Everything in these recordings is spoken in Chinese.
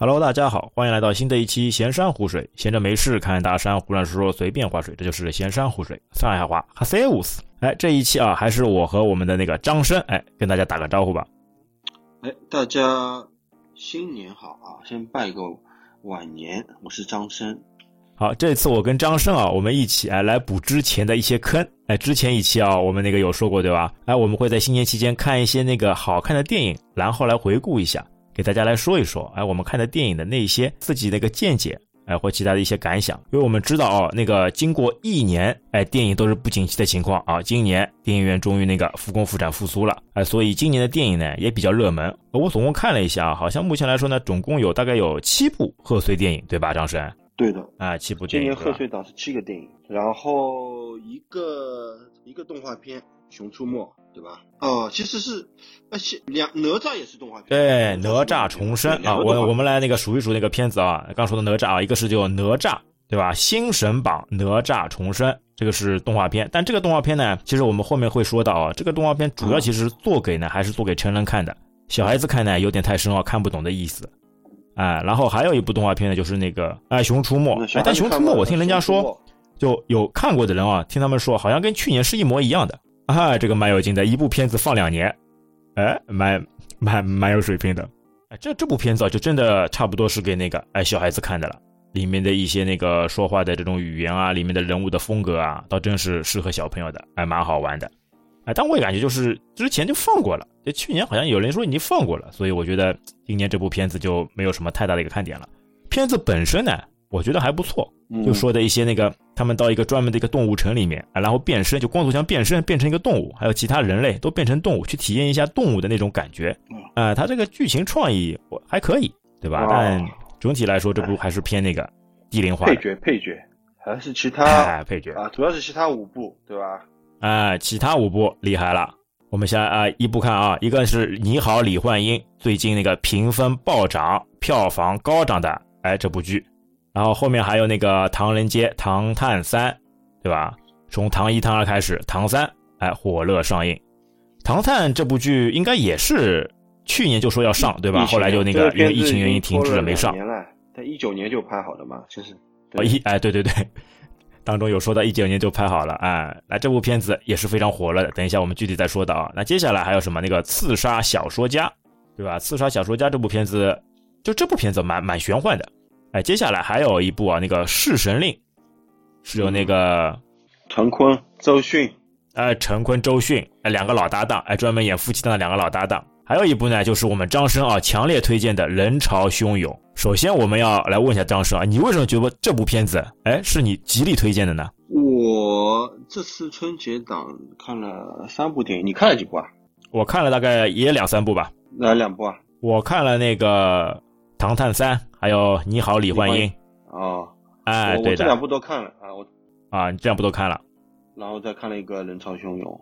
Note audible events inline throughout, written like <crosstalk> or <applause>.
Hello，大家好，欢迎来到新的一期闲山湖水。闲着没事看大山，胡乱说说，随便划水，这就是闲山湖水。上海话哈塞乌斯。哎，这一期啊，还是我和我们的那个张生，哎，跟大家打个招呼吧。哎，大家新年好啊！先拜个晚年，我是张生。好，这次我跟张生啊，我们一起哎来补之前的一些坑。哎，之前一期啊，我们那个有说过对吧？哎，我们会在新年期间看一些那个好看的电影，然后来回顾一下。给大家来说一说，哎，我们看的电影的那些自己的一个见解，哎，或其他的一些感想。因为我们知道哦，那个经过一年，哎，电影都是不景气的情况啊，今年电影院终于那个复工复产复苏了，哎，所以今年的电影呢也比较热门。我总共看了一下，好像目前来说呢，总共有大概有七部贺岁电影，对吧，张生？对的，啊，七部电影。今年贺岁档是七个电影，然后一个一个动画片《熊出没》。对吧？哦，其实是，而且两哪吒也是动画片。对，哪吒重生啊！我我们来那个数一数那个片子啊。刚说的哪吒啊，一个是叫哪吒，对吧？新神榜哪吒重生，这个是动画片。但这个动画片呢，其实我们后面会说到啊，这个动画片主要其实做给呢还是做给成人看的，小孩子看呢有点太深奥，看不懂的意思。哎，然后还有一部动画片呢，就是那个哎熊出没。哎，但熊出没我听人家说，就有看过的人啊，听他们说好像跟去年是一模一样的。啊，这个蛮有劲的，一部片子放两年，哎，蛮蛮蛮有水平的。哎，这这部片子啊，就真的差不多是给那个哎小孩子看的了。里面的一些那个说话的这种语言啊，里面的人物的风格啊，倒真是适合小朋友的，还蛮好玩的。哎，但我也感觉就是之前就放过了，这去年好像有人说已经放过了，所以我觉得今年这部片子就没有什么太大的一个看点了。片子本身呢？我觉得还不错，就说的一些那个，他们到一个专门的一个动物城里面啊，然后变身，就光头强变身变成一个动物，还有其他人类都变成动物，去体验一下动物的那种感觉。啊，他这个剧情创意我还可以，对吧？但总体来说，这部还是偏那个低龄化。配角，配角，还是其他哎配角啊？主要是其他五部，对吧？啊，其他五部厉害了。我们先啊一部看啊，一个是《你好，李焕英》，最近那个评分暴涨、票房高涨的哎这部剧。然后后面还有那个《唐人街唐探三》，对吧？从唐一、唐二开始，唐三哎火热上映。唐探这部剧应该也是去年就说要上，对吧？后来就那个因为疫情原因停滞了，没上。在一九年就拍好了嘛，其实。哦一哎对对对，<laughs> 当中有说到一九年就拍好了哎，那这部片子也是非常火热的。等一下我们具体再说到啊。那接下来还有什么？那个《刺杀小说家》，对吧？《刺杀小说家》这部片子，就这部片子蛮蛮玄幻的。哎，接下来还有一部啊，那个《弑神令》，是由那个陈坤、周迅，哎，陈坤、周迅，哎，两个老搭档，哎，专门演夫妻档的两个老搭档。还有一部呢，就是我们张生啊，强烈推荐的《人潮汹涌》。首先，我们要来问一下张生啊，你为什么觉得这部片子，哎，是你极力推荐的呢？我这次春节档看了三部电影，你看了几部啊？我看了大概也两三部吧。哪两部啊？我看了那个《唐探三》。还有你好，李焕英。哦，哎，对的，这两部都看了啊，我啊，你这两部都看了，然后再看了一个人潮汹涌，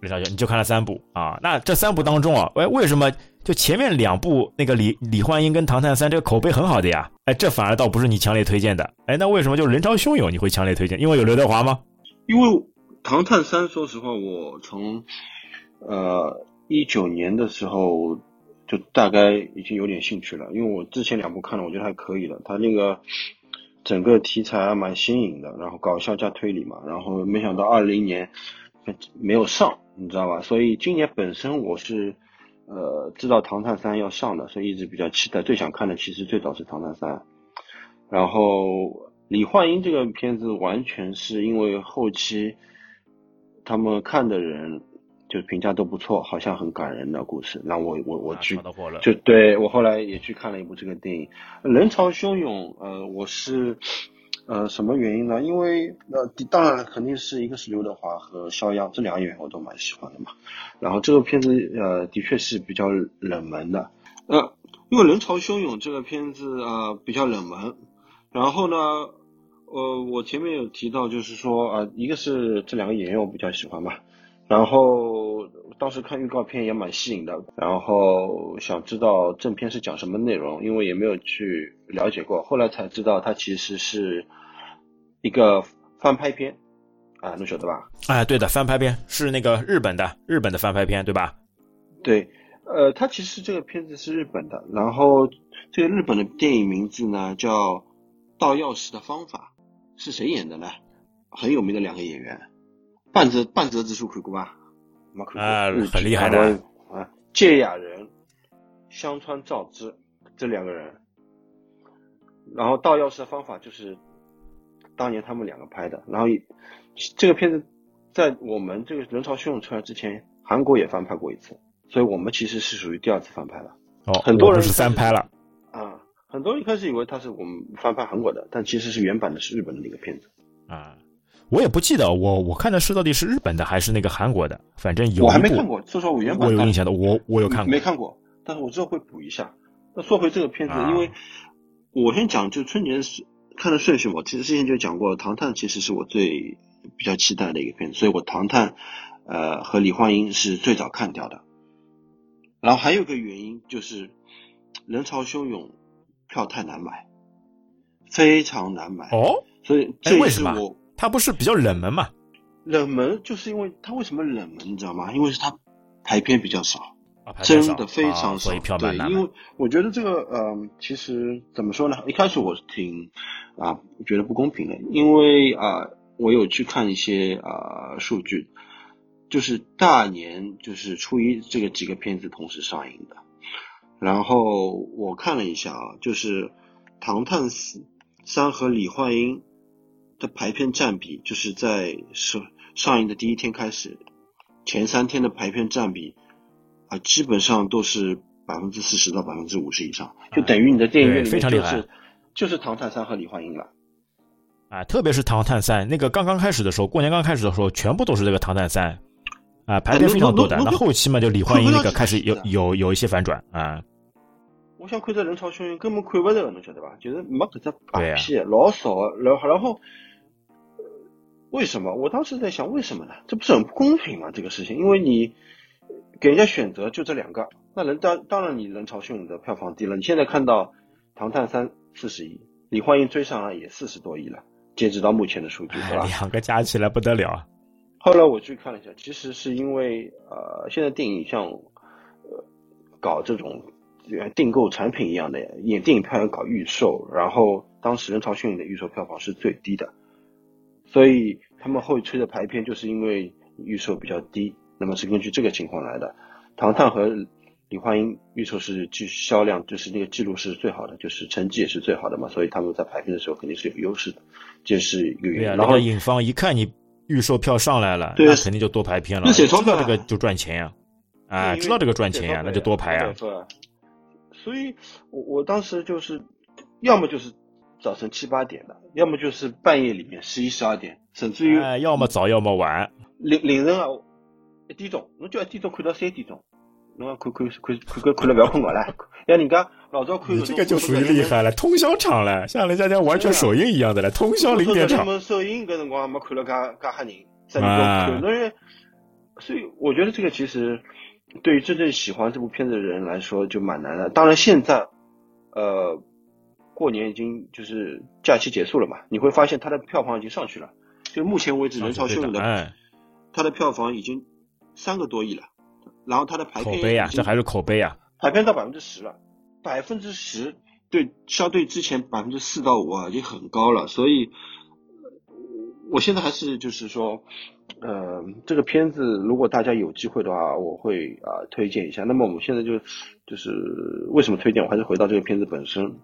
人潮汹涌，你就看了三部啊？那这三部当中啊，哎，为什么就前面两部那个李李焕英跟唐探三这个口碑很好的呀？哎，这反而倒不是你强烈推荐的，哎，那为什么就人潮汹涌你会强烈推荐？因为有刘德华吗？因为唐探三，说实话，我从呃一九年的时候。就大概已经有点兴趣了，因为我之前两部看了，我觉得还可以的。他那个整个题材蛮新颖的，然后搞笑加推理嘛，然后没想到二零年没有上，你知道吧？所以今年本身我是呃知道《唐探三》要上的，所以一直比较期待。最想看的其实最早是《唐探三》，然后李焕英这个片子完全是因为后期他们看的人。就评价都不错，好像很感人的故事。那我我我去，就对我后来也去看了一部这个电影，人潮汹涌。呃，我是呃什么原因呢？因为呃当然肯定是一个是刘德华和肖央这两个演员我都蛮喜欢的嘛。然后这个片子呃的确是比较冷门的。呃，因为人潮汹涌这个片子啊比较冷门。然后呢，呃我前面有提到就是说啊一个是这两个演员我比较喜欢吧。然后当时看预告片也蛮吸引的，然后想知道正片是讲什么内容，因为也没有去了解过，后来才知道它其实是一个翻拍片，啊，能晓得吧？哎，对的，翻拍片是那个日本的，日本的翻拍片，对吧？对，呃，它其实这个片子是日本的，然后这个日本的电影名字呢叫《盗钥匙的方法》，是谁演的呢？很有名的两个演员，半泽半泽直树看过吧？啊，很厉害的啊，芥雅人、香川照之这两个人。然后《盗钥匙的方法》就是当年他们两个拍的。然后这个片子在我们这个人潮汹涌出来之前，韩国也翻拍过一次，所以我们其实是属于第二次翻拍了。哦，很多人是三拍了啊！很多人一开始以为他是我们翻拍韩国的，但其实是原版的，是日本的那个片子啊。我也不记得我我看的是到底是日本的还是那个韩国的，反正有我还没看过。说实话，我原版我有印象的，我我有看过，没看过，但是我之后会补一下。那说回这个片子，因为我先讲就春节是看的顺序嘛，其实之前就讲过，《唐探》其实是我最比较期待的一个片子，所以我《唐探》呃和李焕英是最早看掉的。然后还有一个原因就是人潮汹涌，票太难买，非常难买哦。所以这也是我它不是比较冷门嘛？冷门就是因为它为什么冷门，你知道吗？因为是它排片比较少，啊、真的非常少，对，因为我觉得这个呃，其实怎么说呢？一开始我是挺啊觉得不公平的，因为啊我有去看一些啊数据。就是大年就是初一这个几个片子同时上映的，然后我看了一下啊，就是《唐探四三》和《李焕英》的排片占比，就是在上上映的第一天开始，前三天的排片占比啊，基本上都是百分之四十到百分之五十以上，就等于你的电影院里面就是就是《唐探三》和《李焕英》了。啊，特别是《唐探三》那个刚刚开始的时候，过年刚开始的时候，全部都是这个《唐探三》。啊，排片非常多的，那后期嘛，就李焕英那个开始有有有一些反转啊。我想看这人潮汹涌，根本看不着，侬晓得吧？就是没搿只排片，老少，然后然后，为什么？我当时在想，为什么呢？这不是很不公平吗？这个事情，因为你给人家选择就这两个，那人当当然你人潮汹涌的票房低了。你现在看到《唐探三》四十亿，李焕英追上来也四十多亿了，截止到目前的数据，对吧？两个加起来不得了。后来我去看了一下，其实是因为呃，现在电影像呃搞这种订购产品一样的，演电影票要搞预售，然后当时人潮汹涌的预售票房是最低的，所以他们后吹的排片就是因为预售比较低，那么是根据这个情况来的。唐探和李焕英预售是记销量就是那个记录是最好的，就是成绩也是最好的嘛，所以他们在排片的时候肯定是有优势的，这是一个原因。然后影方一看你。预售票上来了，那肯定就多排片了。知道这个就赚钱呀，啊，知道这个赚钱呀，那就多排啊。所以，我我当时就是，要么就是早晨七八点的，要么就是半夜里面十一十二点，甚至于，要么早要么晚。凌凌晨啊，一点钟，侬就一点钟看到三点钟。侬看看看看看看了不要困觉了，<laughs> 像人家老早看这个就属于厉害了，通宵场了，像人家家完全首映一样的了，通宵零点场。首映搿辰光没看了介介吓人，在里头看，因为所以我觉得这个其实对于真正喜欢这部片子的人来说就蛮难的。当然现在呃过年已经就是假期结束了嘛，你会发现它的票房已经上去了，就目前为止人潮汹涌的，它的票房已经三个多亿了。然后它的排片口碑啊，这还是口碑啊，排片到百分之十了，百分之十对相对之前百分之四到五啊已经很高了，所以我现在还是就是说，呃，这个片子如果大家有机会的话，我会啊推荐一下。那么我们现在就就是为什么推荐？我还是回到这个片子本身。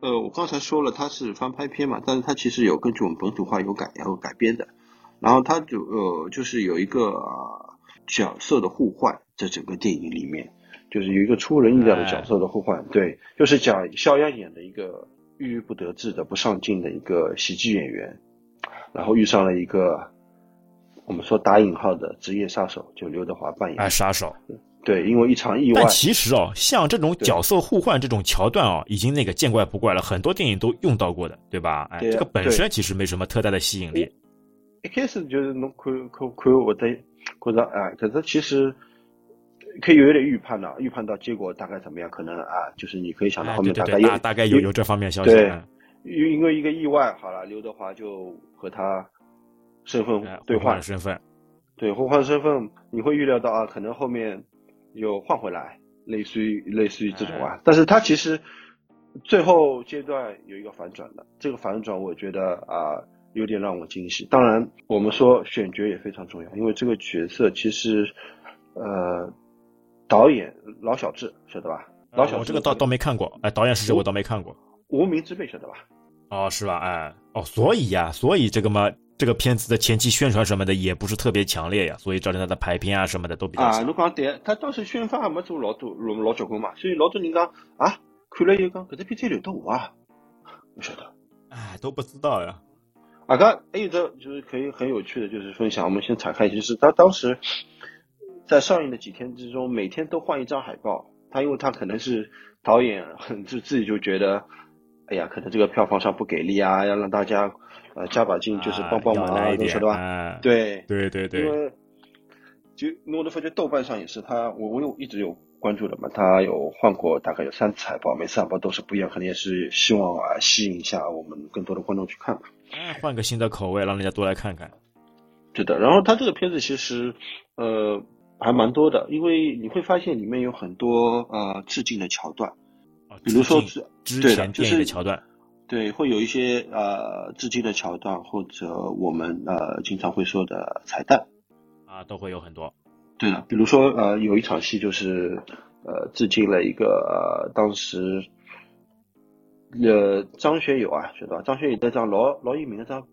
呃，我刚才说了它是翻拍片嘛，但是它其实有根据我们本土化有改然后改编的，然后它就呃就是有一个角色的互换。在整个电影里面，就是有一个出人意料的角色的互换，对，就是讲肖央演的一个郁郁不得志的不上进的一个喜剧演员，然后遇上了一个我们说打引号的职业杀手，就刘德华扮演。哎，杀手。对，因为一场意外。但其实哦，像这种角色互换这种桥段哦，已经那个见怪不怪了，很多电影都用到过的，对吧？哎，这个本身其实没什么特大的吸引力。一开始就是侬看看看我的觉着啊，可是其实。可以有点预判的，预判到结果大概怎么样？可能啊，就是你可以想到后面大概有大概有有这方面消息。对，因因为一个意外，好了，刘德华就和他身份对换身份，对，互换身份，你会预料到啊，可能后面又换回来，类似于类似于这种啊。但是他其实最后阶段有一个反转的，这个反转我觉得啊有点让我惊喜。当然，我们说选角也非常重要，因为这个角色其实呃导演老小智晓得吧？老小智我这个倒倒没看过，哎，导演是谁我倒没看过。无名之辈晓得吧？哦，是吧？哎，哦，所以呀，所以这个嘛，这个片子的前期宣传什么的也不是特别强烈呀，所以造成它的排片啊什么的都比较啊。侬讲对，他当时宣发也没做老多老老结棍嘛，所以老多人讲啊，看了又讲搿只片子留得我啊，不晓得，哎，都不知道呀。啊，刚还有个就是可以很有趣的，就是分享，我们先岔开，就是他当时在上映的几天之中，每天都换一张海报，他因为他可能是导演，<laughs> 就自己就觉得。哎呀，可能这个票房上不给力啊，要让大家呃加把劲，就是帮帮忙啊，你说对吧？对对对对。因为就我的发觉豆瓣上也是，他我我有一直有关注的嘛，他有换过大概有三次海报，每次海报都是不一样，可能也是希望啊吸引一下我们更多的观众去看嘛。换个新的口味，让人家多来看看。对的，然后他这个片子其实呃还蛮多的，因为你会发现里面有很多呃致敬的桥段。比如说之之前电影的桥段，对，会有一些呃致敬的桥段，或者我们呃经常会说的彩蛋，啊，都会有很多。对的，比如说呃有一场戏就是呃致敬了一个当时呃张学友啊，晓得吧？张学友那张老老有名的张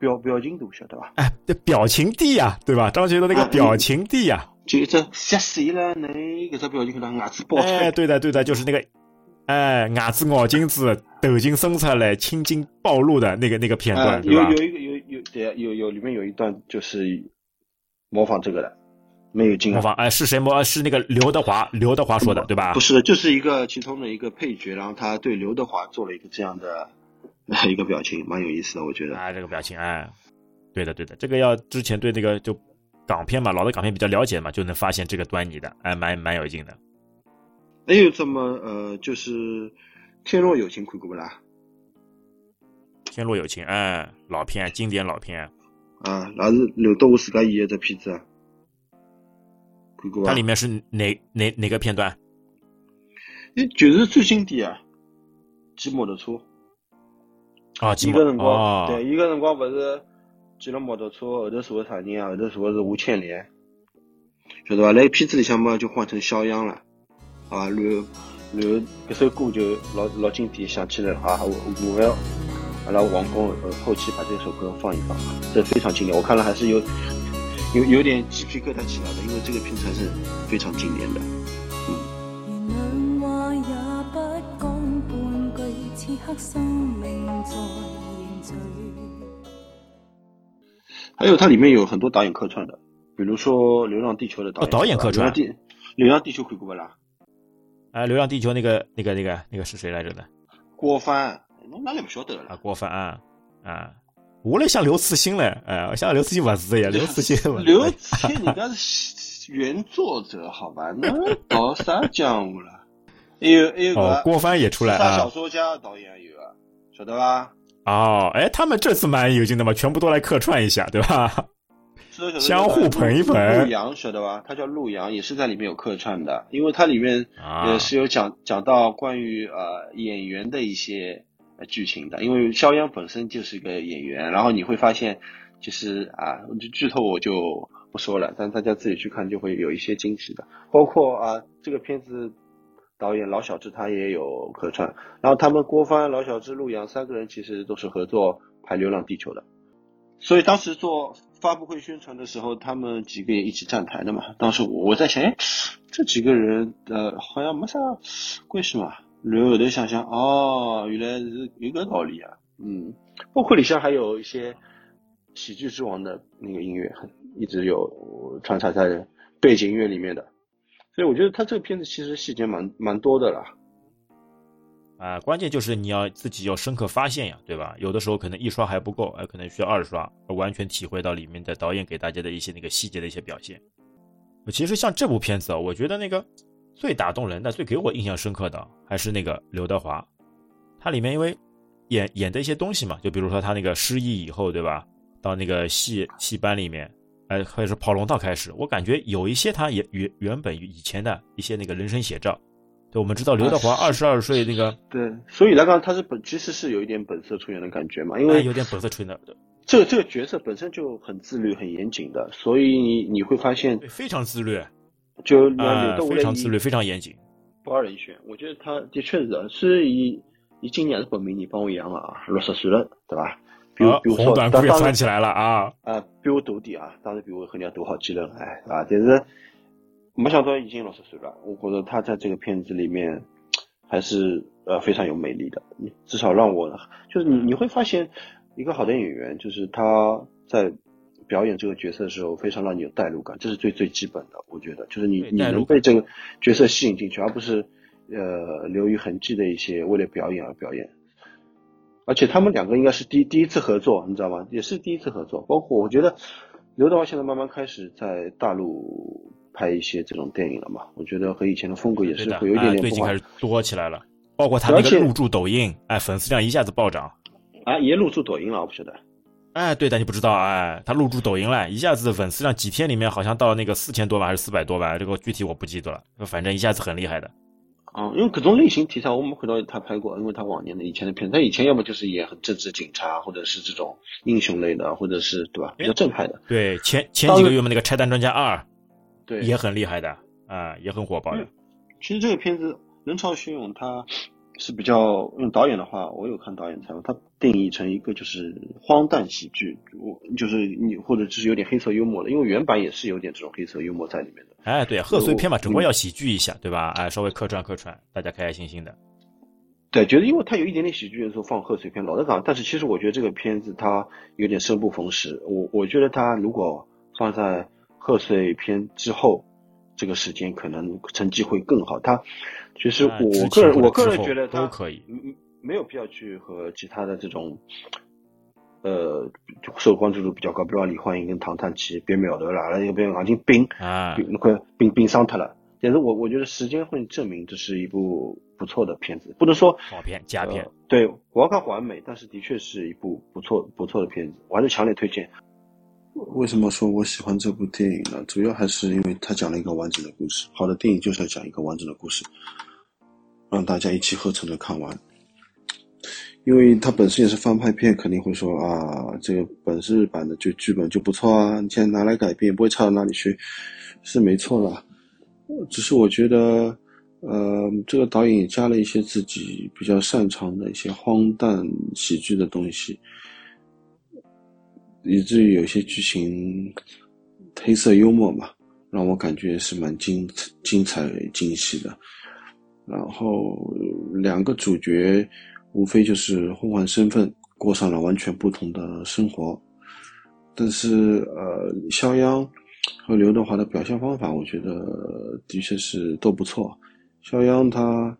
表表情图，晓得吧？哎，这表情帝呀，对吧？张学友那个表情帝呀，就一只吓死了，那个只表情可能牙齿爆出来。哎，对的对的，就是那个。哎，牙齿咬金子，头颈伸出来，青筋暴露的那个那个片段，有有一个有有对有有里面有一段就是模仿这个的，没有进模仿哎是谁模是那个刘德华刘德华说的对吧？不是，就是一个其中的一个配角，然后他对刘德华做了一个这样的一个表情，蛮有意思的，我觉得。哎，这个表情哎，对的对的，这个要之前对那个就港片嘛，老的港片比较了解嘛，就能发现这个端倪的，哎，蛮蛮有劲的。还有这么呃，就是《天若有情》看过不啦？《天若有情》哎，老片，经典老片。啊，那是刘德华自家演的这片子，看过它里面是哪哪哪个片段？哎，就是最经典啊，骑摩托车。啊，一个辰光，对，一个辰光不是骑了摩托车，后头坐的啥人啊？后头坐的是吴倩莲，晓得吧？那片子里向嘛就换成肖央了。啊，然后，然后，这首歌就老老经典，想起来啊，我我要，阿拉王工呃后期把这首歌放一放，这非常经典，我看了还是有有有点鸡皮疙瘩起来的，因为这个片才是非常经典的，嗯。还有它里面有很多导演客串的，比如说《流浪地球》的导演，导演客串，《流流浪地球》看过不啦？哎，流浪地球那个、那个、那个、那个是谁来着的？郭帆，侬哪里不晓得了？啊，郭帆啊啊！我来想刘慈欣嘞，哎，我想刘慈欣不是呀，刘慈欣。刘慈欣人家是原作者，好吧？那搞啥江湖了？还有还有个郭帆也出来啊，小说家导演有啊，晓得吧？哦，哎，他们这次蛮有劲的嘛，全部都来客串一下，对吧？相互捧一捧。陆阳晓得吧？他叫陆阳，也是在里面有客串的，因为它里面也是有讲讲到关于呃演员的一些剧情的。因为肖央本身就是一个演员，然后你会发现，就是啊，剧透我就不说了，但大家自己去看就会有一些惊喜的。包括啊，这个片子导演老小智他也有客串，然后他们郭帆、老小智、陆阳三个人其实都是合作拍《流浪地球》的，所以当时做。发布会宣传的时候，他们几个也一起站台的嘛。当时我在想，哎，这几个人呃好像没啥关系嘛。然后后头想想，哦，原来是有个道理啊。嗯，包括里向还有一些喜剧之王的那个音乐，一直有穿插在背景音乐里面的。所以我觉得他这个片子其实细节蛮蛮多的啦。啊，关键就是你要自己要深刻发现呀，对吧？有的时候可能一刷还不够，哎，可能需要二刷，完全体会到里面的导演给大家的一些那个细节的一些表现。其实像这部片子啊，我觉得那个最打动人的、最给我印象深刻的还是那个刘德华。他里面因为演演的一些东西嘛，就比如说他那个失忆以后，对吧？到那个戏戏班里面，哎，或者是跑龙套开始，我感觉有一些他也原原本以前的一些那个人生写照。对，我们知道刘德华二十二岁那个，对，所以来讲他是本其实是有一点本色出演的感觉嘛，因为有点本色出演的。这个这个角色本身就很自律、很严谨的，所以你你会发现非常自律，就啊非常自律、非常严谨。不二人选，我觉得他的确是是以以今年是本命年帮我养了啊，六十岁了，对吧？比如比如说，短裤也穿起来了啊啊，比我大点啊，当然比我肯定要大好几轮哎啊，但是没想到已经六十岁了，我觉得他在这个片子里面还是呃非常有魅力的，至少让我就是你你会发现。一个好的演员，就是他在表演这个角色的时候，非常让你有代入感，这是最最基本的。我觉得，就是你你能被这个角色吸引进去，而不是呃流于痕迹的一些为了表演而表演。而且他们两个应该是第第一次合作，你知道吗？也是第一次合作。包括我觉得刘德华现在慢慢开始在大陆拍一些这种电影了嘛，我觉得和以前的风格也是会有一点点最近开始多起来了。包括他那个入驻抖音，哎，粉丝量一下子暴涨。啊，也入驻抖音了，我不晓得。哎，对的，你不知道哎，他入驻抖音了，一下子粉丝量几天里面好像到那个四千多万还是四百多万，这个具体我不记得了，反正一下子很厉害的。啊，因为各种类型题材我们回到他拍过，因为他往年的以前的片，他以前要么就是演很正直警察，或者是这种英雄类的，或者是对吧，比较正派的。对，前前几个月嘛，那个拆弹专家二，对，也很厉害的啊，也很火爆的。其实这个片子人潮汹涌，它。是比较用导演的话，我有看导演采访，他定义成一个就是荒诞喜剧，我就是你或者就是有点黑色幽默的，因为原版也是有点这种黑色幽默在里面的。哎，对，贺岁片嘛，总归要喜剧一下，对吧？哎，稍微客串客串，大家开开心心的。对，觉得因为它有一点点喜剧元素，放贺岁片老的港，但是其实我觉得这个片子它有点生不逢时。我我觉得它如果放在贺岁片之后，这个时间可能成绩会更好。他。其实我个人，我个人觉得都可以，嗯，没有必要去和其他的这种，呃，受关注度比较高，比如说李焕英跟唐探奇别秒的了，那又别王晶冰啊，冰冰伤他了。但是我我觉得时间会证明这是一部不错的片子，不能说好片佳片。对，我要看完美，但是的确是一部不错不错的片子，我还是强烈推荐。为什么说我喜欢这部电影呢？主要还是因为它讲了一个完整的故事。好的电影就是要讲一个完整的故事，让大家一气呵成的看完。因为它本身也是翻拍片，肯定会说啊，这个本日版的就剧本就不错啊，你现在拿来改编不会差到哪里去，是没错了。只是我觉得，呃，这个导演也加了一些自己比较擅长的一些荒诞喜剧的东西。以至于有些剧情黑色幽默嘛，让我感觉是蛮精精彩惊喜的。然后两个主角无非就是互换身份，过上了完全不同的生活。但是呃，肖央和刘德华的表现方法，我觉得的确是都不错。肖央他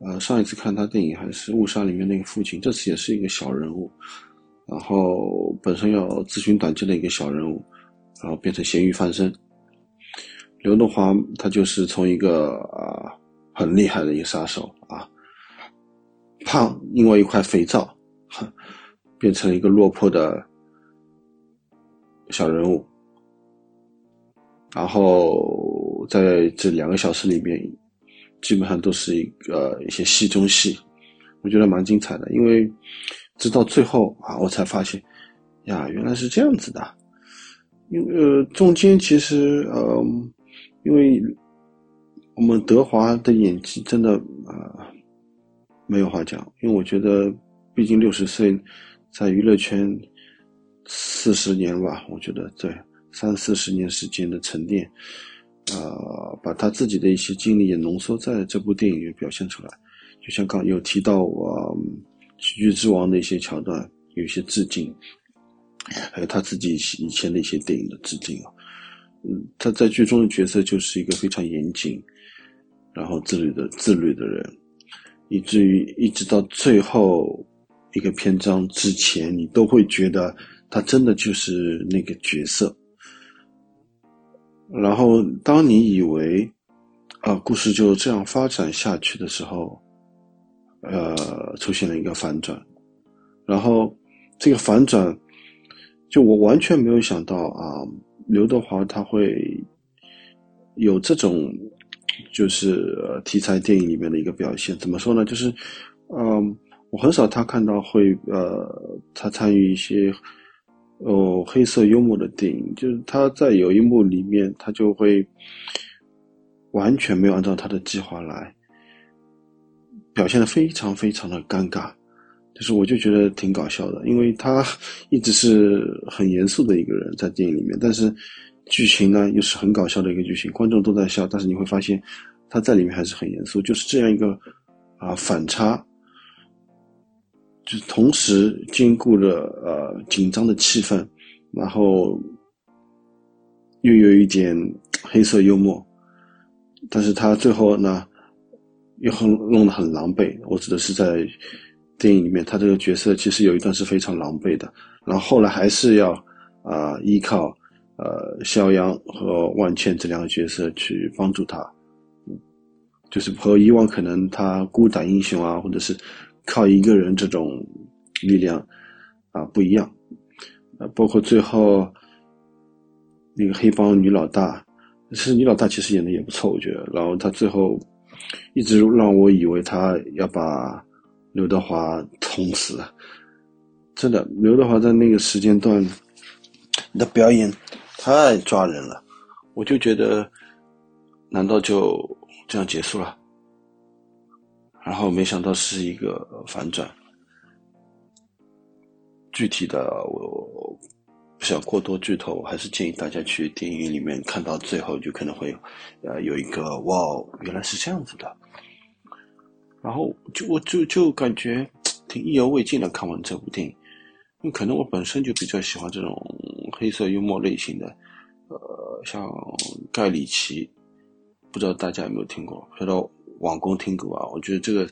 呃上一次看他电影还是《误杀》里面那个父亲，这次也是一个小人物。然后本身要自寻短见的一个小人物，然后变成咸鱼翻身。刘德华他就是从一个啊很厉害的一个杀手啊，胖因为一块肥皂，变成了一个落魄的小人物。然后在这两个小时里面，基本上都是一个一些戏中戏，我觉得蛮精彩的，因为。直到最后啊，我才发现，呀，原来是这样子的。因为呃，中间其实呃，因为我们德华的演技真的啊没有话讲。因为我觉得，毕竟六十岁，在娱乐圈四十年吧，我觉得对三四十年时间的沉淀，呃，把他自己的一些经历也浓缩在这部电影里表现出来。就像刚有提到我。喜剧之王的一些桥段，有一些致敬，还有他自己以前的一些电影的致敬啊。嗯，他在剧中的角色就是一个非常严谨，然后自律的自律的人，以至于一直到最后一个篇章之前，你都会觉得他真的就是那个角色。然后，当你以为啊，故事就这样发展下去的时候。呃，出现了一个反转，然后这个反转，就我完全没有想到啊，刘德华他会有这种就是题材电影里面的一个表现。怎么说呢？就是，嗯，我很少他看到会呃，他参与一些哦黑色幽默的电影。就是他在有一幕里面，他就会完全没有按照他的计划来，表现的非常非常的尴尬。就是我就觉得挺搞笑的，因为他一直是很严肃的一个人在电影里面，但是。剧情呢又是很搞笑的一个剧情，观众都在笑，但是你会发现他在里面还是很严肃，就是这样一个啊反差，就是同时兼顾了呃紧张的气氛，然后又有一点黑色幽默，但是他最后呢又很弄得很狼狈。我指的是在电影里面，他这个角色其实有一段是非常狼狈的，然后后来还是要啊依靠。呃，肖央和万茜这两个角色去帮助他，就是和以往可能他孤胆英雄啊，或者是靠一个人这种力量啊不一样。呃，包括最后那个黑帮女老大，其实女老大其实演的也不错，我觉得。然后他最后一直让我以为他要把刘德华捅死，真的，刘德华在那个时间段的表演。太抓人了，我就觉得，难道就这样结束了？然后没想到是一个反转。具体的我不想过多剧透，我还是建议大家去电影里面看到最后，就可能会呃有一个哇，原来是这样子的。然后就我就就感觉挺意犹未尽的，看完这部电影。因为可能我本身就比较喜欢这种黑色幽默类型的，呃，像盖里奇，不知道大家有没有听过？不知道网工听过啊？我觉得这个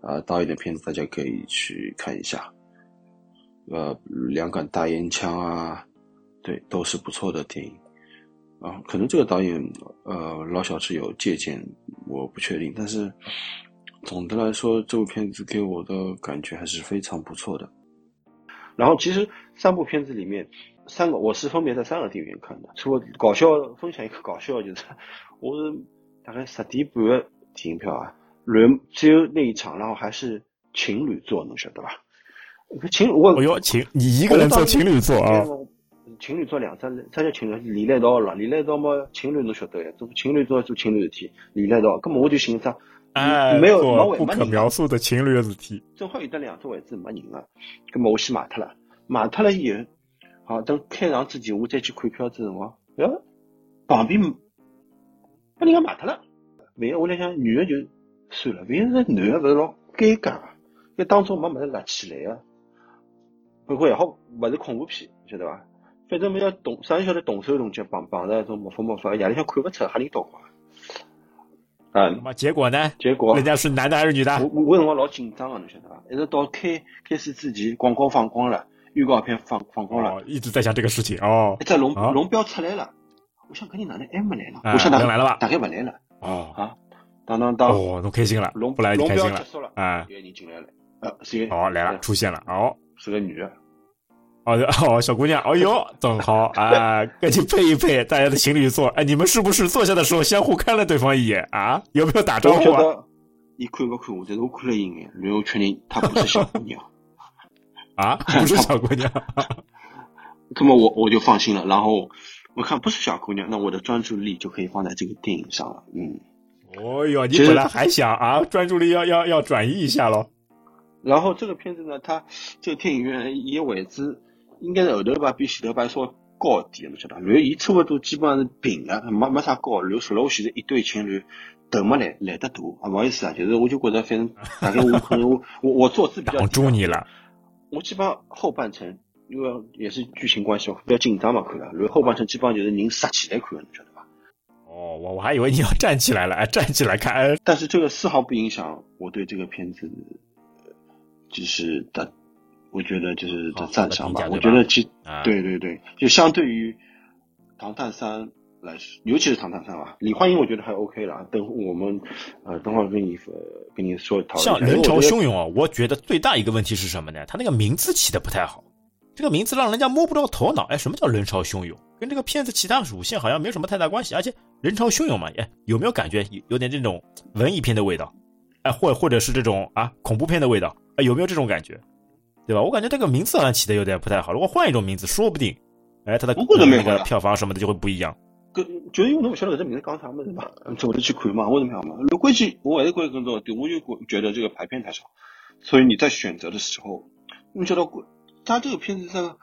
啊导演的片子大家可以去看一下，呃，两杆大烟枪啊，对，都是不错的电影啊。可能这个导演呃老小是有借鉴，我不确定，但是总的来说，这部片子给我的感觉还是非常不错的。然后其实三部片子里面，三个我是分别在三个电影院看的。除了搞笑，分享一个搞笑就是，我是大概十点半的电影票啊，人只有那一场，然后还是情侣座，能晓得吧？情我哎呦情，你一个人做情侣座啊？情侣座两三人，啥叫情侣？连了一道了，连了一道嘛，情侣侬晓得呀？做情侣座做情侣事体，连了一道，根本我就寻思。哎，没有不可描述的情侣事体。正好有得两座位置没人了，那么我先买脱了，买脱了以后，好等开场之前我再去看票子辰光，哎，旁边把人家买脱了。万一我来想女的就算了，万一是男的不是老尴尬，因当中没么子立起来啊。不过也好，勿是恐怖片，晓得伐？反正没有动，啥人晓得动手动脚，碰碰着种魔法魔法，夜里向看勿出哈里倒怪。啊，那么结果呢？结果人家是男的还是女的？我我辰光老紧张啊，侬晓得伐？一直到开开始之前，广告放光了，预告片放放光了，一直在想这个事情哦。一只龙龙标出来了，我想肯定哪能还没来了？我想哪能来了吧？大概勿来了。哦啊，当当当！哦，侬开心了，龙不来就开心了。啊，有人进来了，呃，是哦来了，出现了，哦，是个女的。哦哦，小姑娘，哎呦，正好啊，赶紧配一配，大家的情侣座。哎，你们是不是坐下的时候相互看了对方一眼啊？有没有打招呼啊？你看不看我？但是我看了一眼，然后确定她不是小姑娘。啊，<laughs> 不是小姑娘。那么我我就放心了。然后我看不是小姑娘，那我的专注力就可以放在这个电影上了。嗯。哦哟，你本来还想啊，专注力要要要转移一下喽。然后这个片子呢，它这个电影院也位置。应该是后头吧，比前头吧稍微高一点，侬晓得？然后伊差不多基本上是平的，没没啥高。然后坐了我前头一对情侣，头没来来得大啊，不好意思啊，就是我就觉得反正 <laughs> 大概我可能我我我坐姿比较挡住你了。我基本上后半程，因为也是剧情关系，比较紧张嘛，看了。然后后半程基本上就是人杀起来看，侬晓得吧？哦，我我还以为你要站起来了，哎，<laughs> 站起来看。但是这个丝毫不影响我对这个片子，就是的。我觉得就是这赞赏吧。我觉得其对对对，就相对于《唐探三》来说，尤其是《唐探三》吧，李焕英我觉得还 OK 了。等我们呃，等会儿跟你跟你说讨论像人潮汹涌啊，我觉得最大一个问题是什么呢？他那个名字起的不太好，这个名字让人家摸不着头脑。哎，什么叫人潮汹涌？跟这个片子其他属性好像没什么太大关系。而且人潮汹涌嘛，哎，有没有感觉有有点这种文艺片的味道？哎，或或者是这种啊恐怖片的味道？哎，有没有这种感觉？对吧？我感觉这个名字好像起的有点不太好。如果换一种名字，说不定，哎，它的那个票房什么的就会不一样。搿就是因为侬勿晓得搿只名字讲啥么子嘛，走着去看嘛，为什么要嘛？如果去，我还是关于更多，我就觉得这个排片太少，所以你在选择的时候，你晓得过，他这个片子在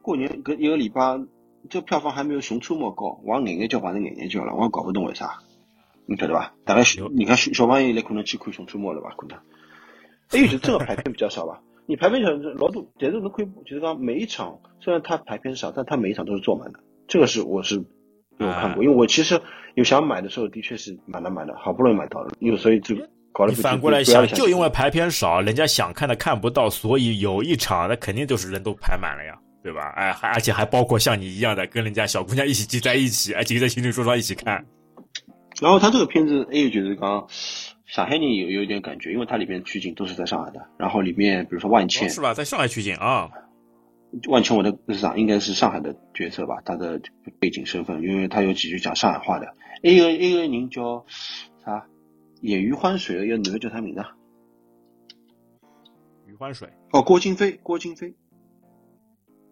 过年搿一个礼拜，这票房还没有《熊出没》高，我眼眼叫换成眼眼叫了，我也搞不懂为啥，你晓得吧？大概你看小小朋友来可能去看《熊出没》了吧？可能，还有就这个排片比较少吧。你排片少，老多，但是侬可以就是讲每一场，虽然他排片少，但他每一场都是坐满的，这个是我是。有看过，因为我其实有想买的时候，的确是蛮难买的，好不容易买到了，有所以就搞了。你反过来想，就因为排片少，人家想看的看不到，所以有一场那肯定就是人都排满了呀，对吧？哎，还而且还包括像你一样的跟人家小姑娘一起挤在一起，哎，挤在情侣桌上一起看。然后他这个片子，哎，就是刚上海人有有一点感觉，因为它里面取景都是在上海的，然后里面比如说万茜是吧，在上海取景啊。万茜，我的日常应该是上海的角色吧？他的背景身份，因为他有几句讲上海话的。一个一个人叫啥？演余欢水的一个男的叫啥名字？余欢水。哦，郭京飞，郭京飞。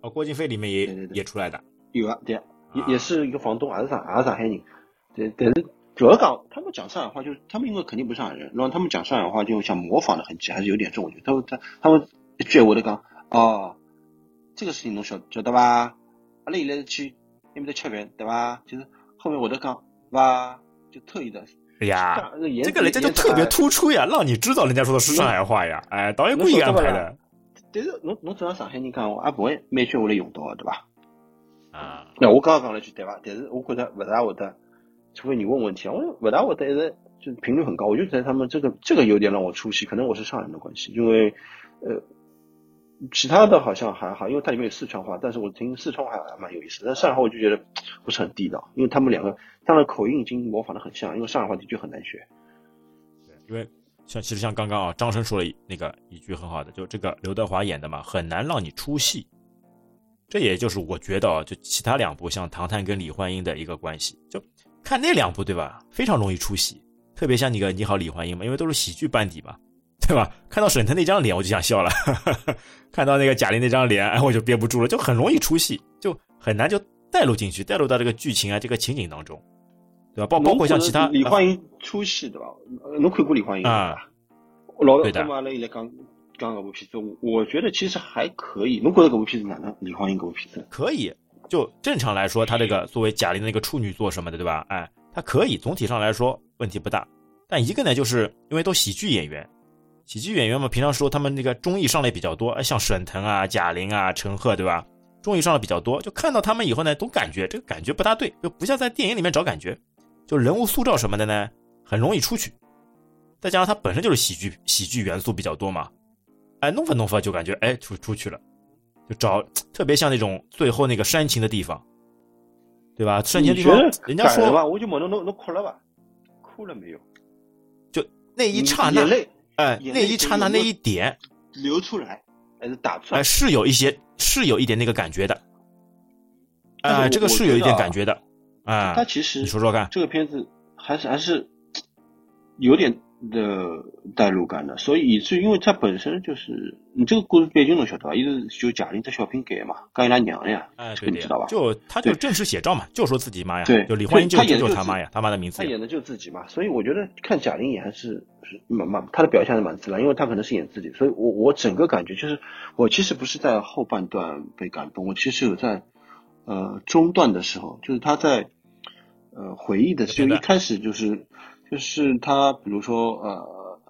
哦，郭京飞里面也也出来的。有啊，对，也也是一个房东，也是上也是上海人。对，但是主要讲他们讲上海话，就是他们因为肯定不是上海人，然后他们讲上海话就想模仿的痕迹还是有点重。我觉得他们他他们一句话都讲哦。这个事情侬晓晓得吧？阿拉现在去那边在吃饭，对吧？就是后面我都讲，哇？就特意的。哎呀，这个人家就特别突出呀，让你知道人家说的是上海话呀。哎，导演故意安排的。但是侬侬只要上海人讲，我也不会每句话来用到，对吧？啊。那我刚刚讲了句对吧？但是我觉得不大会得，除非你问问题啊，我不大会得一直就频率很高。我就觉得他们这个这个有点让我出戏，可能我是上海人的关系，因为呃。其他的好像还好，因为它里面有四川话，但是我听四川话还蛮有意思。但上海话我就觉得不是很地道，因为他们两个当然口音已经模仿的很像，因为上海话的确很难学。对，因为像其实像刚刚啊，张生说了那个一句很好的，就这个刘德华演的嘛，很难让你出戏。这也就是我觉得啊，就其他两部像《唐探》跟《李焕英》的一个关系，就看那两部对吧，非常容易出戏，特别像那个《你好，李焕英》嘛，因为都是喜剧班底嘛。<laughs> 对吧？看到沈腾那张脸，我就想笑了；<laughs> 看到那个贾玲那张脸，哎，<laughs> 我就憋不住了，就很容易出戏，就很难就带入进去，带入到这个剧情啊，这个情景当中，对吧？包包括像其他李焕英出戏，对吧？侬看过李焕英啊？老的来讲讲这部片子，我觉得其实还可以。侬觉得搿部片子哪能？李焕英搿部片子可以，就正常来说，他这个作为贾玲的那个处女座什么的，对吧？哎，他可以，总体上来说问题不大。但一个呢，就是因为都喜剧演员。喜剧演员嘛，平常时候他们那个综艺上的比较多，像沈腾啊、贾玲啊、陈赫，对吧？综艺上的比较多，就看到他们以后呢，总感觉这个感觉不大对，就不像在电影里面找感觉，就人物塑造什么的呢，很容易出去。再加上他本身就是喜剧，喜剧元素比较多嘛，哎，弄吧弄吧就感觉哎出出去了，就找特别像那种最后那个煽情的地方，对吧？煽情地方，人家说吧，我就问侬侬侬哭了吧？哭了没有？就那一刹那。哎，那一刹那那一点流出来还是打出来？哎，是有一些，是有一点那个感觉的。哎，这个是有一点感觉的。啊，他其实你说说看，这个片子还是还是有点。的代入感的，所以以至于，因为它本身就是你这个故事背景侬晓得吧？一直就贾玲这小品改嘛，刚伊拉娘呀，哎，你知道吧？就他就正式写照嘛，就说自己妈呀，对，就李焕英就就是他妈呀，他妈的名字，他演的就是自己嘛，所以我觉得看贾玲演还是是蛮蛮，他的表现是蛮自然，因为他可能是演自己，所以我我整个感觉就是，我其实不是在后半段被感动，我其实有在呃中段的时候，就是他在呃回忆的时候，一开始就是。就是他，比如说，呃，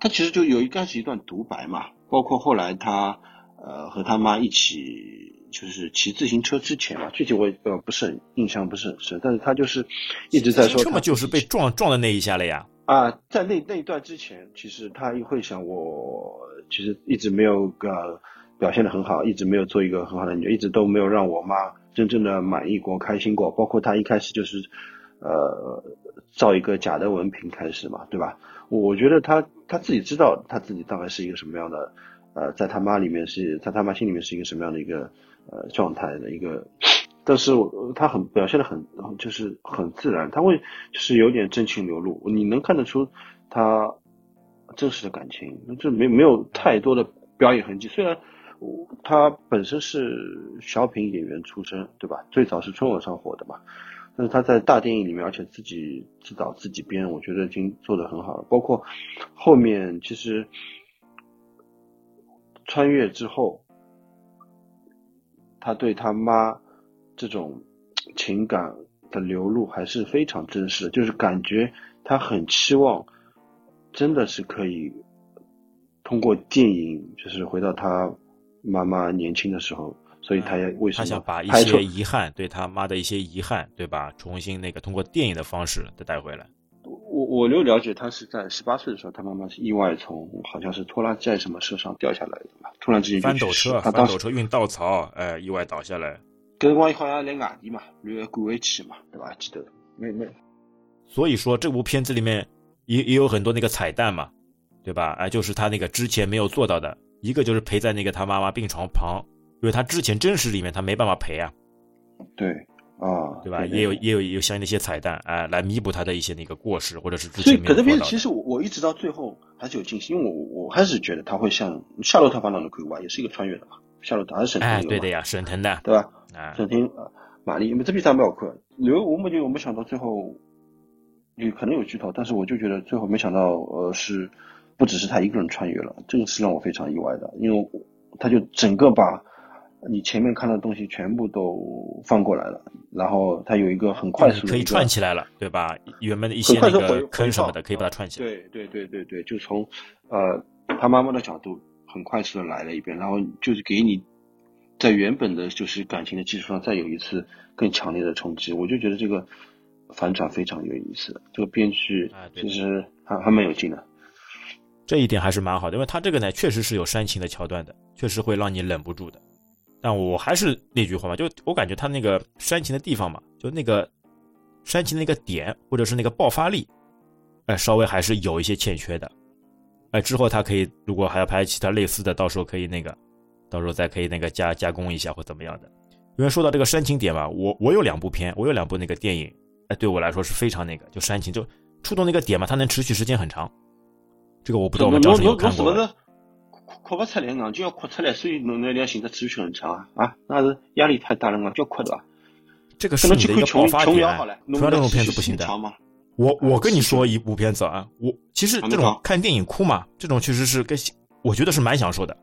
他其实就有一开始一段独白嘛，包括后来他，呃，和他妈一起就是骑自行车之前嘛，具体我呃不是很印象不是很深，但是他就是一直在说，这么就是被撞撞的那一下了呀。啊，在那那一段之前，其实他会想，我其实一直没有个表现的很好，一直没有做一个很好的女，一直都没有让我妈真正的满意过、开心过，包括他一开始就是，呃。造一个假的文凭开始嘛，对吧？我觉得他他自己知道他自己大概是一个什么样的，呃，在他妈里面是在他妈心里面是一个什么样的一个呃状态的一个但是他很表现的很就是很自然，他会就是有点真情流露，你能看得出他真实的感情，就没没有太多的表演痕迹。虽然他本身是小品演员出身，对吧？最早是春晚上火的嘛，但是他在大电影里面，而且自己自导自己编，我觉得已经做得很好了。包括后面其实穿越之后，他对他妈。这种情感的流露还是非常真实的，就是感觉他很期望，真的是可以通过电影，就是回到他妈妈年轻的时候，所以他也为什么他想把一些遗憾，对他妈的一些遗憾，对吧？重新那个通过电影的方式再带回来。我我就了解，他是在十八岁的时候，他妈妈是意外从好像是拖拉机什么车上掉下来的嘛，突然之间翻斗车，翻斗车运稻草，哎，意外倒下来。搿辰光好像来外地嘛，然后赶回去嘛，对吧？记得没没。所以说这部片子里面也也有很多那个彩蛋嘛，对吧？哎，就是他那个之前没有做到的，一个就是陪在那个他妈妈病床旁，因为他之前真实里面他没办法赔啊。对，啊，对吧？也有也有有相应的一些彩蛋，啊，来弥补他的一些那个过失，或者是之前没有。所以，可这边其实我我一直到最后还是有惊喜，因为我我还是觉得他会像夏洛特烦恼的鬼娃，也是一个穿越的嘛。夏洛特还是沈腾哎，对的呀，沈腾的，对吧？啊沈腾啊，马丽，因为这比赛没有看，然后我们就没想到最后，有可能有剧透，但是我就觉得最后没想到，呃，是不只是他一个人穿越了，这个是让我非常意外的，因为他就整个把你前面看到的东西全部都放过来了，然后它有一个很快速的可以串起来了，对吧？原本的一些那个坑什么的可以把它串起来。对对对对对，就从呃他妈妈的角度很快速的来了一遍，然后就是给你。在原本的就是感情的基础上，再有一次更强烈的冲击，我就觉得这个反转非常有意思。这个编剧其实还还蛮有劲的，这一点还是蛮好的，因为他这个呢确实是有煽情的桥段的，确实会让你忍不住的。但我还是那句话嘛，就我感觉他那个煽情的地方嘛，就那个煽情的那个点或者是那个爆发力，哎，稍微还是有一些欠缺的。哎，之后他可以如果还要拍其他类似的，到时候可以那个。到时候再可以那个加加工一下或怎么样的，因为说到这个煽情点嘛，我我有两部片，我有两部那个电影，哎，对我来说是非常那个，就煽情，就触动那个点嘛，它能持续时间很长。这个我不知道我们张生有看过。哭不出来，硬就要哭出来，所以能那两性质持续很强啊啊，那是压力太大了，硬就要哭的吧？这个是你的一个爆发点，出来这种片子不行的。我我跟你说一部片子啊，我其实这种看电影哭嘛，这种确实是跟我觉得是蛮享受的。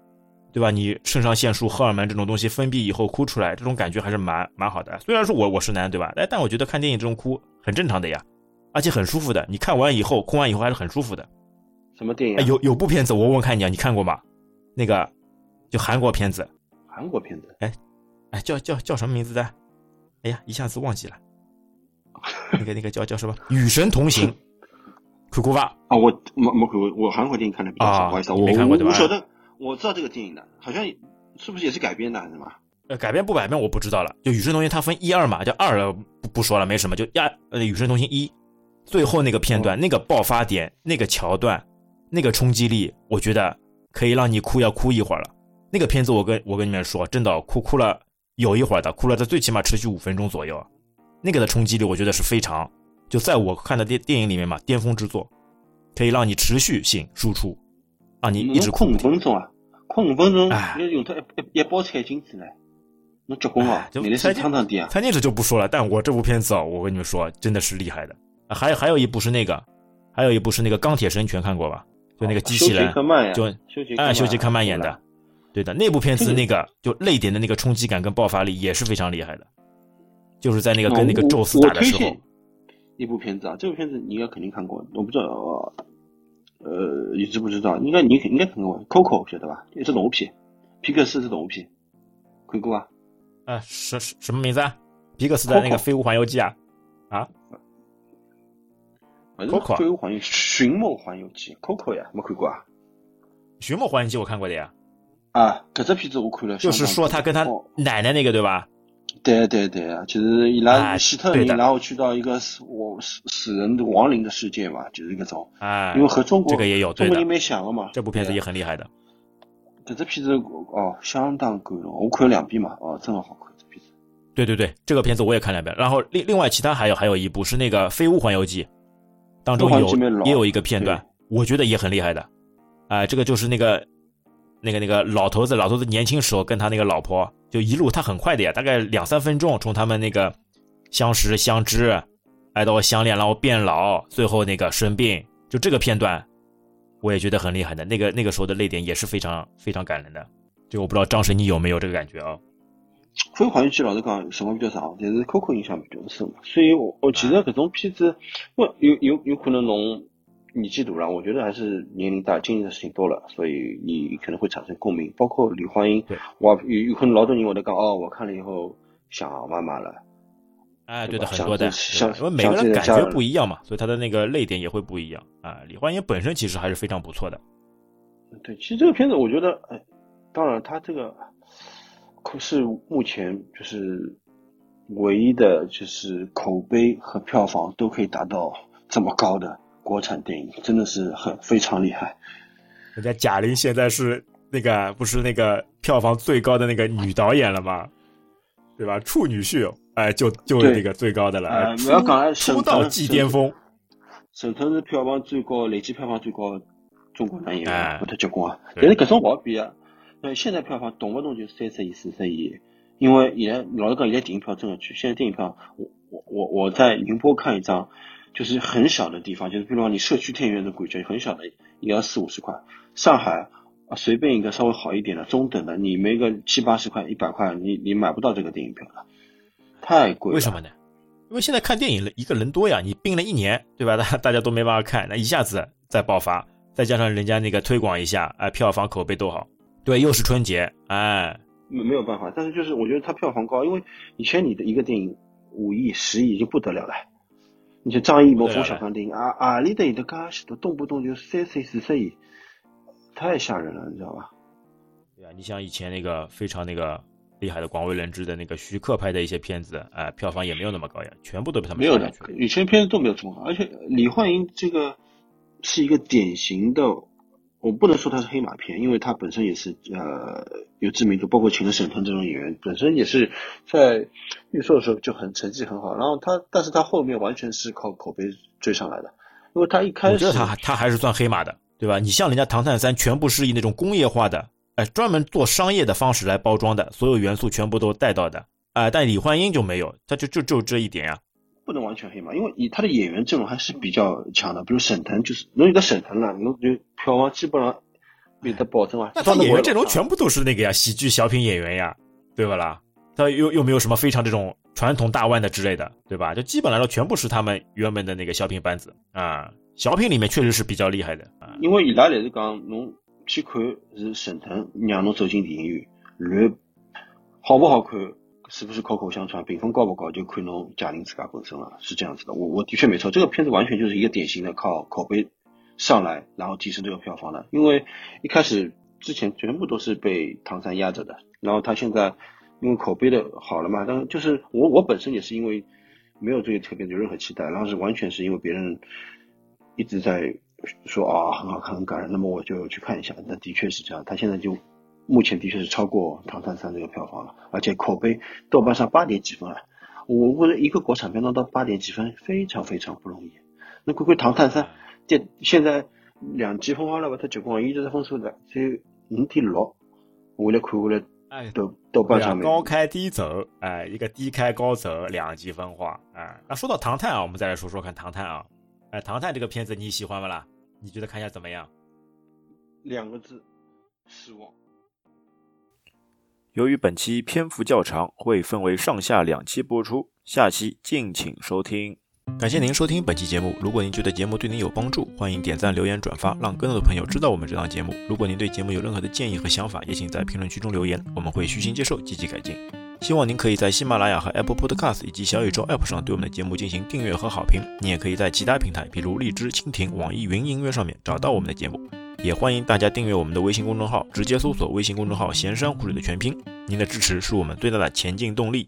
对吧？你肾上腺素、荷尔蒙这种东西分泌以后哭出来，这种感觉还是蛮蛮好的。虽然说我我是男，对吧？哎，但我觉得看电影这种哭很正常的呀，而且很舒服的。你看完以后，哭完以后还是很舒服的。什么电影？有有部片子我问看你啊，你看过吗？那个就韩国片子。韩国片子？哎哎，叫叫叫什么名字的？哎呀，一下子忘记了。那个那个叫叫什么？与神同行。看过吧。啊，我没没看过，我韩国电影看的比较少，不好意思，我没看过对吧？我晓得。我知道这个电影的，好像是不是也是改编的，还是什么？呃，改编不改编我不知道了。就《与神同行》，它分一二嘛，叫二不不说了，没什么。就亚呃，《与神同行》一，最后那个片段，那个爆发点，那个桥段，那个冲击力，我觉得可以让你哭，要哭一会儿了。那个片子，我跟我跟你们说，真的哭哭了有一会儿的，哭了它最起码持续五分钟左右。那个的冲击力，我觉得是非常，就在我看的电电影里面嘛，巅峰之作，可以让你持续性输出，啊，你一直哭五分钟啊。哭五分钟，你用它一一一包菜金子嘞，那结棍啊！就菜汤汤点啊！菜金子就不说了，但我这部片子啊，我跟你们说，真的是厉害的。还有还有一部是那个，还有一部是那个钢铁神拳，看过吧？就那个机器人，就哎，休杰克曼演的，对的，那部片子那个就泪点的那个冲击感跟爆发力也是非常厉害的，就是在那个跟那个宙斯打的时候。一部片子啊，这部片子你应该肯定看过，我不知道。呃，你知不知道？应该你应该看过《Coco》，晓得吧？也是动物片，皮克斯是动物片，看过啊？啊，什什什么名字啊？皮克斯的那个《飞屋环游记》啊？啊？Coco，《飞屋环游寻梦环游记》，Coco 呀，没看过啊？《寻梦环游记》我看过的呀。啊，搿只片子我看了，就是说他跟他奶奶那个对吧？对对对啊，就是伊拉希特人，然后去到一个死我死死人的亡灵的世界嘛，就是一个种。啊，因为和中国这个也有，中国人蛮像的嘛。这部片子也很厉害的。这只片子哦，相当感动，我看了两遍嘛，哦，真的好看这片子。对对对，这个片子我也看两遍。然后另另外其他还有还有一部是那个《飞屋环游记》，当中有也有一个片段，我觉得也很厉害的。啊，这个就是那个那个那个老头子，老头子年轻时候跟他那个老婆就一路，他很快的呀，大概两三分钟，从他们那个相识相知，爱到相恋，然后变老，最后那个生病，就这个片段，我也觉得很厉害的。那个那个时候的泪点也是非常非常感人的。就我不知道张神你有没有这个感觉啊？飞环游记老实讲，辰光比较长，但是 Coco 印象比较深嘛。所以我我其实搿种片子，我有有有可能侬年纪大了，我觉得还是年龄大，经历的事情多了，所以你可能会产生共鸣。包括李焕英，我有有可能老多人会得讲哦，我看了以后想妈妈了。哎，对的，很多的，因为每个人感觉不一样嘛，所以他的那个泪点也会不一样啊。李焕英本身其实还是非常不错的。对，其实这个片子我觉得，哎，当然他这个。可是目前就是唯一的，就是口碑和票房都可以达到这么高的国产电影，真的是很非常厉害。人家贾玲现在是那个不是那个票房最高的那个女导演了吗？对吧？处女婿，哎，就就那个最高的了。不要讲出道即巅峰。沈腾是票房最高、累计票房最高中国男演员，不太结棍啊。但是搿种好比啊。对现在票房动不动就三十亿、四十亿，因为现在老实讲，现在电影票真的去。现在电影票，我我我我在宁波看一张，就是很小的地方，就是比如说你社区电影院的感觉，很小的也要四五十块。上海啊，随便一个稍微好一点的、中等的，你没个七八十块、一百块，你你买不到这个电影票了，太贵。为什么呢？因为现在看电影一个人多呀，你病了一年，对吧？大大家都没办法看，那一下子再爆发，再加上人家那个推广一下，哎，票房口碑都好。对，又是春节，哎，没没有办法，但是就是我觉得它票房高，因为以前你的一个电影五亿、十亿已经不得了了，你像张艺谋、冯小刚电影啊，阿里的有的加许多，动不动就三十亿、四十亿，太吓人了，你知道吧？对啊，你像以前那个非常那个厉害的、广为人知的那个徐克拍的一些片子，哎，票房也没有那么高呀，全部都被他们没有的，以前片子都没有这么好，而且李焕英这个是一个典型的。我不能说它是黑马片，因为它本身也是呃有知名度，包括请了沈腾这种演员，本身也是在预售的时候就很成绩很好。然后他，但是他后面完全是靠口碑追上来的，因为他一开始我觉得他他还是算黑马的，对吧？你像人家《唐探三》，全部是以那种工业化的，哎，专门做商业的方式来包装的，所有元素全部都带到的，哎，但李焕英就没有，他就就就这一点呀。不能完全黑马，因为以他的演员阵容还是比较强的，比如沈腾，就是能有个沈腾了，能就票房基本上有得保证啊。那他演员阵容全部都是那个呀，喜剧小品演员呀，对不啦？他又又没有什么非常这种传统大腕的之类的，对吧？就基本来说全部是他们原本的那个小品班子啊。小品里面确实是比较厉害的啊。因为伊拉来是讲，侬去看是沈腾让侬走进电影院，然好不好看？是不是口口相传，评分高不高就看侬贾玲自家本身了，是这样子的。我我的确没错，这个片子完全就是一个典型的靠口碑上来，然后提升这个票房的。因为一开始之前全部都是被唐三压着的，然后他现在因为口碑的好了嘛，但就是我我本身也是因为没有对特别有任何期待，然后是完全是因为别人一直在说啊很好看很感人，那么我就去看一下，那的确是这样，他现在就。目前的确是超过《唐探三》这个票房了，而且口碑豆瓣上八点几分啊！我觉得一个国产片能到八点几分非常非常不容易。那看看《唐探三》，这现在两极分化了吧？它结果一直在分数的，只有五点六。我来看下来，哎，豆豆瓣上面高开低走，哎，一个低开高走，两极分化。哎，那说到《唐探》啊，我们再来说说看《唐探》啊。哎，《唐探》这个片子你喜欢不啦？你觉得看一下怎么样？两个字，失望。由于本期篇幅较长，会分为上下两期播出，下期敬请收听。感谢您收听本期节目。如果您觉得节目对您有帮助，欢迎点赞、留言、转发，让更多的朋友知道我们这档节目。如果您对节目有任何的建议和想法，也请在评论区中留言，我们会虚心接受，积极改进。希望您可以在喜马拉雅和 Apple Podcast 以及小宇宙 App 上对我们的节目进行订阅和好评。你也可以在其他平台，比如荔枝、蜻蜓、网易云音乐上面找到我们的节目。也欢迎大家订阅我们的微信公众号，直接搜索微信公众号“闲山湖水”的全拼。您的支持是我们最大的前进动力。